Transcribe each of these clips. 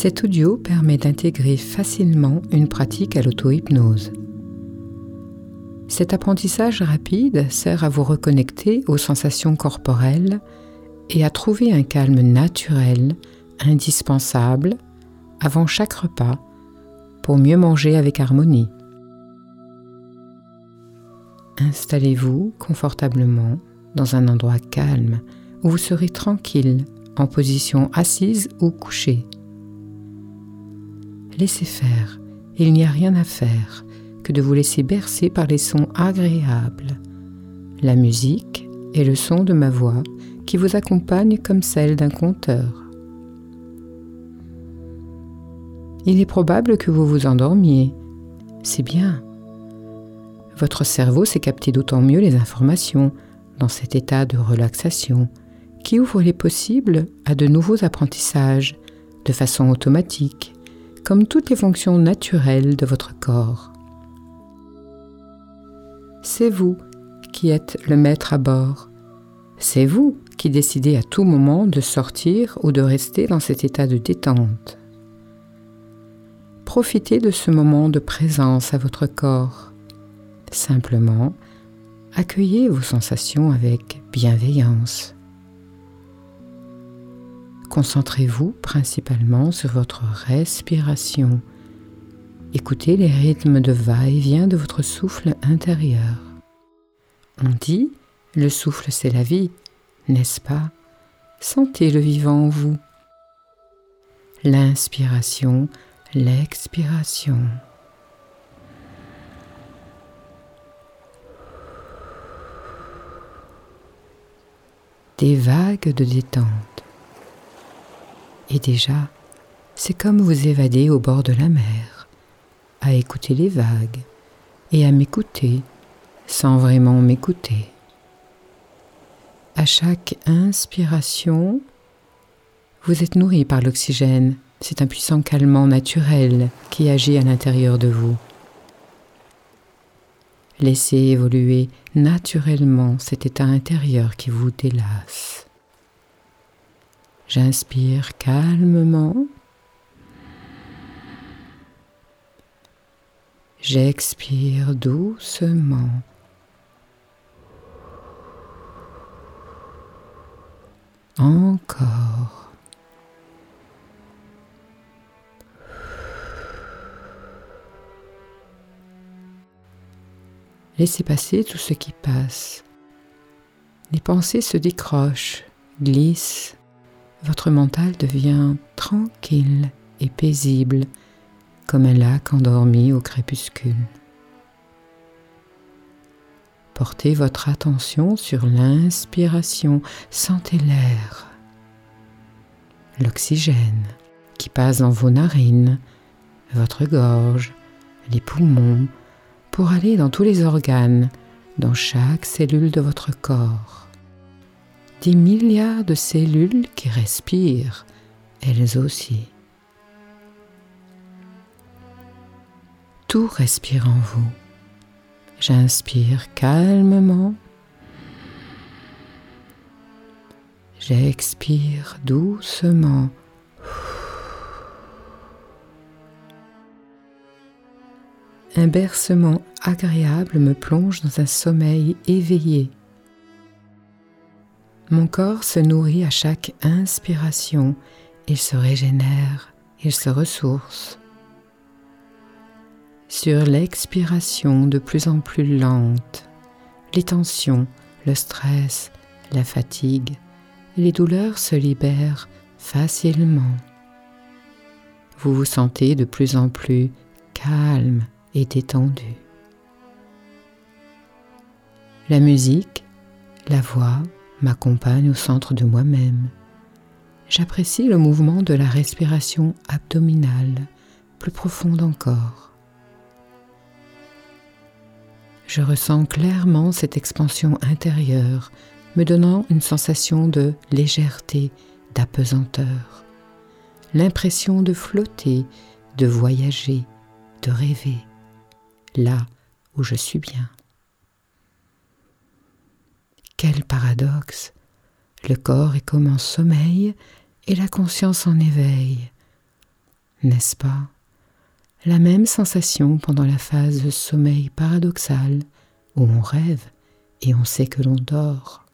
Cet audio permet d'intégrer facilement une pratique à l'auto-hypnose. Cet apprentissage rapide sert à vous reconnecter aux sensations corporelles et à trouver un calme naturel, indispensable, avant chaque repas, pour mieux manger avec harmonie. Installez-vous confortablement dans un endroit calme où vous serez tranquille en position assise ou couchée. Laissez faire, il n'y a rien à faire que de vous laisser bercer par les sons agréables, la musique et le son de ma voix qui vous accompagne comme celle d'un conteur. Il est probable que vous vous endormiez. C'est bien. Votre cerveau sait capter d'autant mieux les informations dans cet état de relaxation qui ouvre les possibles à de nouveaux apprentissages de façon automatique, comme toutes les fonctions naturelles de votre corps. C'est vous qui êtes le maître à bord. C'est vous qui décidez à tout moment de sortir ou de rester dans cet état de détente. Profitez de ce moment de présence à votre corps. Simplement, accueillez vos sensations avec bienveillance. Concentrez-vous principalement sur votre respiration. Écoutez les rythmes de va-et-vient de votre souffle intérieur. On dit, le souffle c'est la vie, n'est-ce pas? Sentez le vivant en vous. L'inspiration, l'expiration. Des vagues de détente. Et déjà, c'est comme vous évader au bord de la mer, à écouter les vagues et à m'écouter sans vraiment m'écouter. À chaque inspiration, vous êtes nourri par l'oxygène. C'est un puissant calmant naturel qui agit à l'intérieur de vous. Laissez évoluer naturellement cet état intérieur qui vous délasse. J'inspire calmement. J'expire doucement. Encore. Laissez passer tout ce qui passe. Les pensées se décrochent, glissent, votre mental devient tranquille et paisible comme un lac endormi au crépuscule. Portez votre attention sur l'inspiration, sentez l'air, l'oxygène qui passe dans vos narines, votre gorge, les poumons, pour aller dans tous les organes, dans chaque cellule de votre corps des milliards de cellules qui respirent, elles aussi. Tout respire en vous. J'inspire calmement. J'expire doucement. Un bercement agréable me plonge dans un sommeil éveillé. Mon corps se nourrit à chaque inspiration, il se régénère, il se ressource. Sur l'expiration de plus en plus lente, les tensions, le stress, la fatigue, les douleurs se libèrent facilement. Vous vous sentez de plus en plus calme et détendu. La musique, la voix, m'accompagne au centre de moi-même. J'apprécie le mouvement de la respiration abdominale, plus profonde encore. Je ressens clairement cette expansion intérieure, me donnant une sensation de légèreté, d'apesanteur, l'impression de flotter, de voyager, de rêver, là où je suis bien. Quel paradoxe Le corps est comme en sommeil et la conscience en éveil. n'est-ce pas? La même sensation pendant la phase de sommeil paradoxal où on rêve et on sait que l'on dort.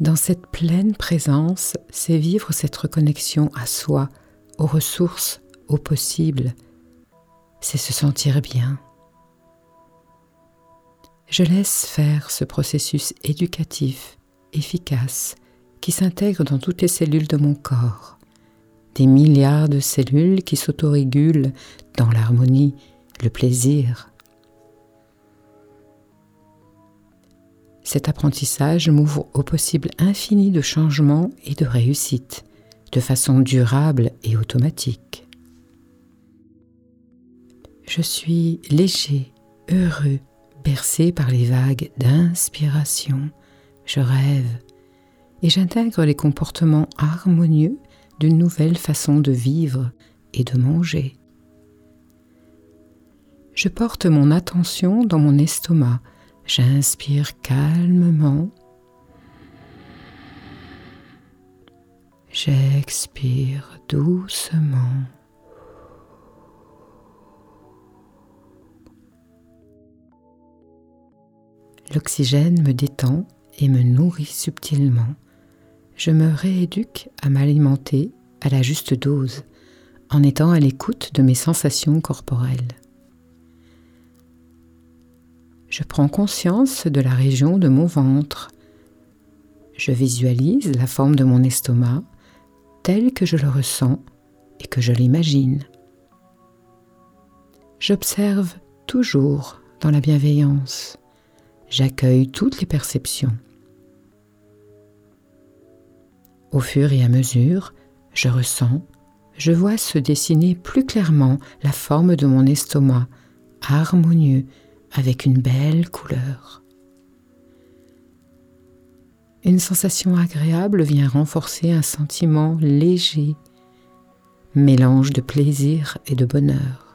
Dans cette pleine présence, c'est vivre cette reconnexion à soi, aux ressources, au possible. C'est se sentir bien. Je laisse faire ce processus éducatif, efficace, qui s'intègre dans toutes les cellules de mon corps. Des milliards de cellules qui s'autorégulent dans l'harmonie, le plaisir, Cet apprentissage m'ouvre au possible infini de changements et de réussites, de façon durable et automatique. Je suis léger, heureux, bercé par les vagues d'inspiration. Je rêve et j'intègre les comportements harmonieux d'une nouvelle façon de vivre et de manger. Je porte mon attention dans mon estomac J'inspire calmement. J'expire doucement. L'oxygène me détend et me nourrit subtilement. Je me rééduque à m'alimenter à la juste dose en étant à l'écoute de mes sensations corporelles. Je prends conscience de la région de mon ventre. Je visualise la forme de mon estomac telle que je le ressens et que je l'imagine. J'observe toujours dans la bienveillance. J'accueille toutes les perceptions. Au fur et à mesure, je ressens, je vois se dessiner plus clairement la forme de mon estomac, harmonieux avec une belle couleur. Une sensation agréable vient renforcer un sentiment léger, mélange de plaisir et de bonheur.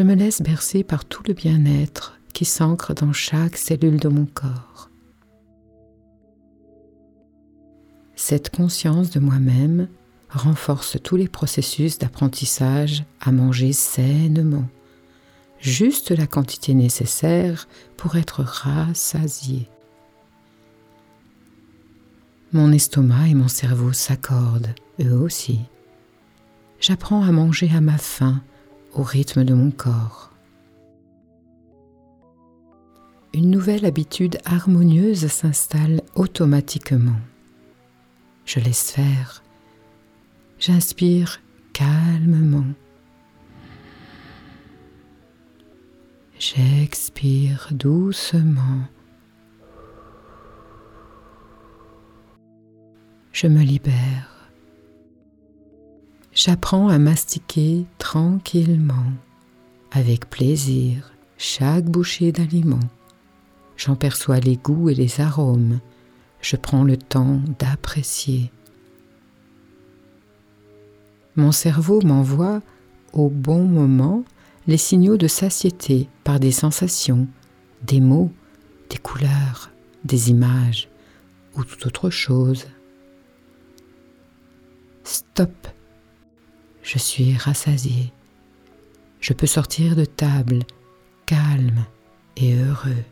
Je me laisse bercer par tout le bien-être qui s'ancre dans chaque cellule de mon corps. Cette conscience de moi-même renforce tous les processus d'apprentissage à manger sainement juste la quantité nécessaire pour être rassasié. Mon estomac et mon cerveau s'accordent, eux aussi. J'apprends à manger à ma faim, au rythme de mon corps. Une nouvelle habitude harmonieuse s'installe automatiquement. Je laisse faire. J'inspire calmement. J'expire doucement. Je me libère. J'apprends à mastiquer tranquillement, avec plaisir, chaque bouchée d'aliment. J'en perçois les goûts et les arômes. Je prends le temps d'apprécier. Mon cerveau m'envoie au bon moment les signaux de satiété par des sensations, des mots, des couleurs, des images ou toute autre chose. Stop. Je suis rassasié. Je peux sortir de table, calme et heureux.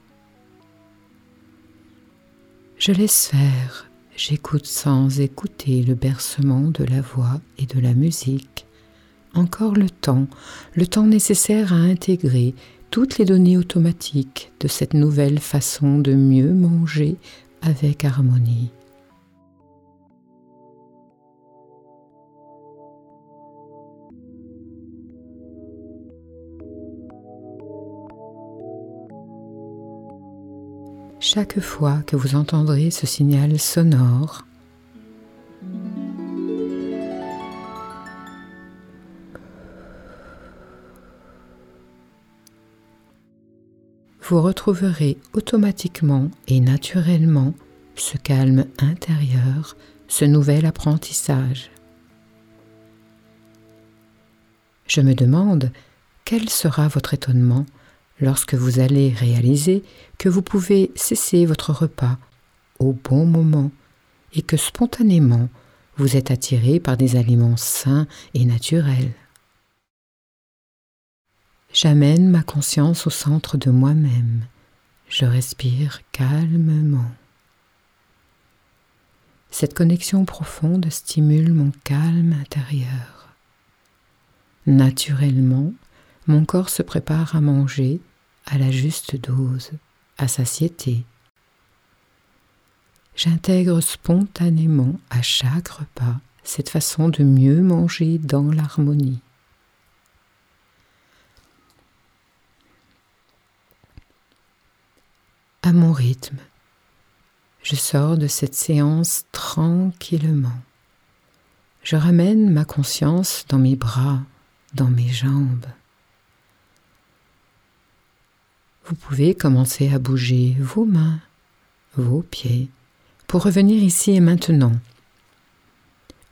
Je laisse faire, j'écoute sans écouter le bercement de la voix et de la musique encore le temps, le temps nécessaire à intégrer toutes les données automatiques de cette nouvelle façon de mieux manger avec harmonie. Chaque fois que vous entendrez ce signal sonore, vous retrouverez automatiquement et naturellement ce calme intérieur, ce nouvel apprentissage. Je me demande quel sera votre étonnement lorsque vous allez réaliser que vous pouvez cesser votre repas au bon moment et que spontanément vous êtes attiré par des aliments sains et naturels. J'amène ma conscience au centre de moi-même. Je respire calmement. Cette connexion profonde stimule mon calme intérieur. Naturellement, mon corps se prépare à manger à la juste dose, à satiété. J'intègre spontanément à chaque repas cette façon de mieux manger dans l'harmonie. À mon rythme, je sors de cette séance tranquillement. Je ramène ma conscience dans mes bras, dans mes jambes. Vous pouvez commencer à bouger vos mains, vos pieds, pour revenir ici et maintenant.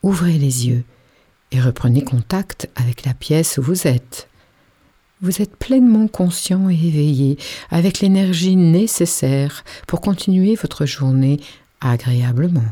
Ouvrez les yeux et reprenez contact avec la pièce où vous êtes. Vous êtes pleinement conscient et éveillé, avec l'énergie nécessaire pour continuer votre journée agréablement.